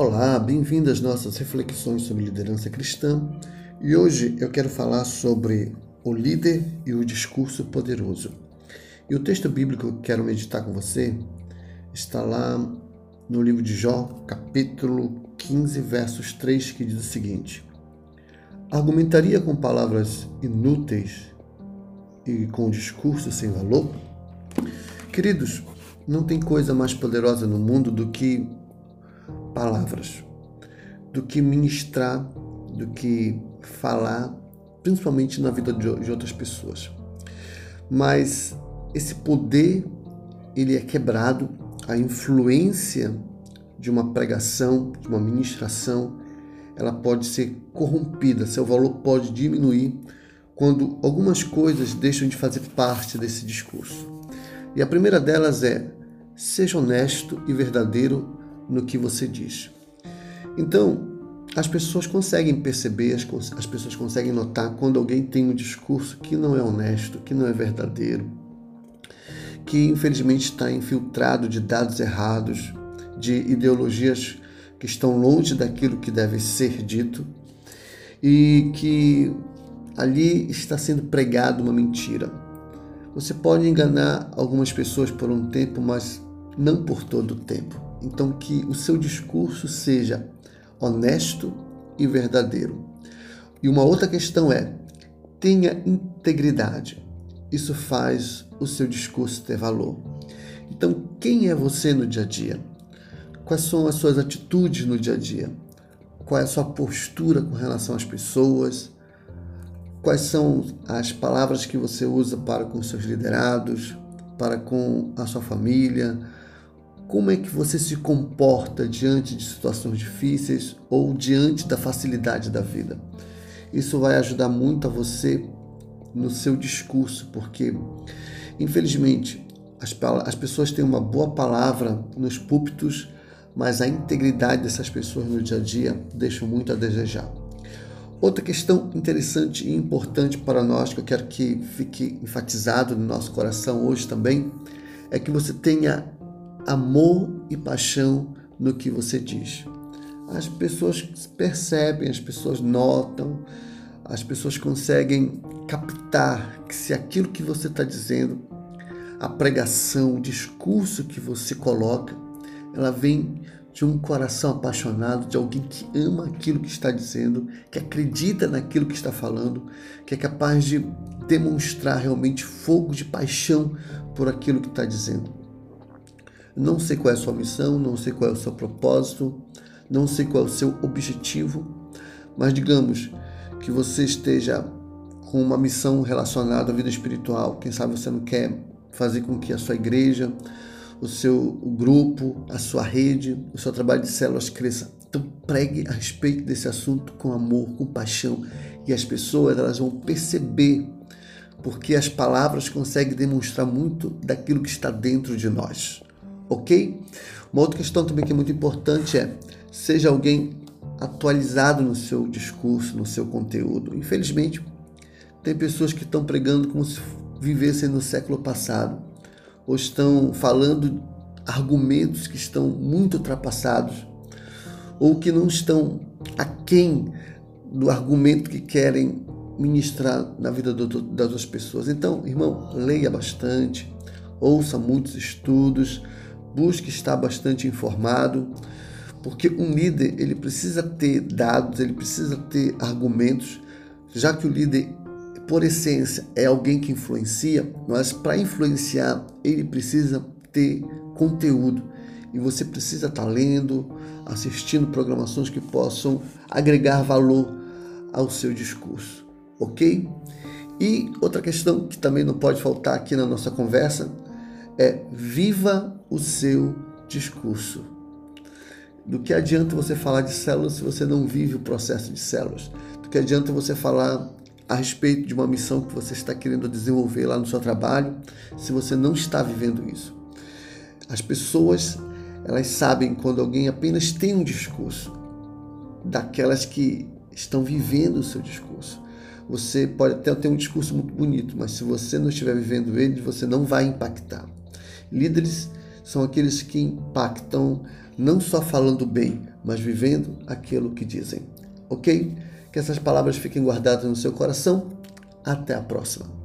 Olá, bem-vindo às nossas reflexões sobre liderança cristã. E hoje eu quero falar sobre o líder e o discurso poderoso. E o texto bíblico que quero meditar com você está lá no livro de Jó, capítulo 15, versos 3, que diz o seguinte: Argumentaria com palavras inúteis e com discurso sem valor? Queridos, não tem coisa mais poderosa no mundo do que palavras, do que ministrar, do que falar, principalmente na vida de outras pessoas. Mas esse poder ele é quebrado, a influência de uma pregação, de uma ministração, ela pode ser corrompida, seu valor pode diminuir quando algumas coisas deixam de fazer parte desse discurso. E a primeira delas é: seja honesto e verdadeiro no que você diz. Então, as pessoas conseguem perceber, as, as pessoas conseguem notar quando alguém tem um discurso que não é honesto, que não é verdadeiro, que infelizmente está infiltrado de dados errados, de ideologias que estão longe daquilo que deve ser dito e que ali está sendo pregado uma mentira. Você pode enganar algumas pessoas por um tempo, mas não por todo o tempo. Então, que o seu discurso seja honesto e verdadeiro. E uma outra questão é: tenha integridade. Isso faz o seu discurso ter valor. Então, quem é você no dia a dia? Quais são as suas atitudes no dia a dia? Qual é a sua postura com relação às pessoas? Quais são as palavras que você usa para com seus liderados, para com a sua família? Como é que você se comporta diante de situações difíceis ou diante da facilidade da vida? Isso vai ajudar muito a você no seu discurso, porque infelizmente as, as pessoas têm uma boa palavra nos púlpitos, mas a integridade dessas pessoas no dia a dia deixa muito a desejar. Outra questão interessante e importante para nós, que eu quero que fique enfatizado no nosso coração hoje também, é que você tenha amor e paixão no que você diz. As pessoas percebem, as pessoas notam, as pessoas conseguem captar que se aquilo que você está dizendo, a pregação, o discurso que você coloca, ela vem de um coração apaixonado, de alguém que ama aquilo que está dizendo, que acredita naquilo que está falando, que é capaz de demonstrar realmente fogo de paixão por aquilo que está dizendo. Não sei qual é a sua missão, não sei qual é o seu propósito, não sei qual é o seu objetivo, mas digamos que você esteja com uma missão relacionada à vida espiritual. Quem sabe você não quer fazer com que a sua igreja, o seu grupo, a sua rede, o seu trabalho de células cresça. Então pregue a respeito desse assunto com amor, com paixão, e as pessoas elas vão perceber porque as palavras conseguem demonstrar muito daquilo que está dentro de nós ok? Uma outra questão também que é muito importante é seja alguém atualizado no seu discurso, no seu conteúdo. Infelizmente, tem pessoas que estão pregando como se vivessem no século passado, ou estão falando argumentos que estão muito ultrapassados, ou que não estão aquém do argumento que querem ministrar na vida das outras pessoas. Então, irmão, leia bastante, ouça muitos estudos, busque estar bastante informado, porque um líder ele precisa ter dados, ele precisa ter argumentos, já que o líder por essência é alguém que influencia, mas para influenciar ele precisa ter conteúdo e você precisa estar lendo, assistindo programações que possam agregar valor ao seu discurso, ok? E outra questão que também não pode faltar aqui na nossa conversa é viva o seu discurso. Do que adianta você falar de células se você não vive o processo de células? Do que adianta você falar a respeito de uma missão que você está querendo desenvolver lá no seu trabalho se você não está vivendo isso? As pessoas, elas sabem quando alguém apenas tem um discurso, daquelas que estão vivendo o seu discurso. Você pode até ter um discurso muito bonito, mas se você não estiver vivendo ele, você não vai impactar. Líderes são aqueles que impactam não só falando bem, mas vivendo aquilo que dizem. Ok? Que essas palavras fiquem guardadas no seu coração. Até a próxima.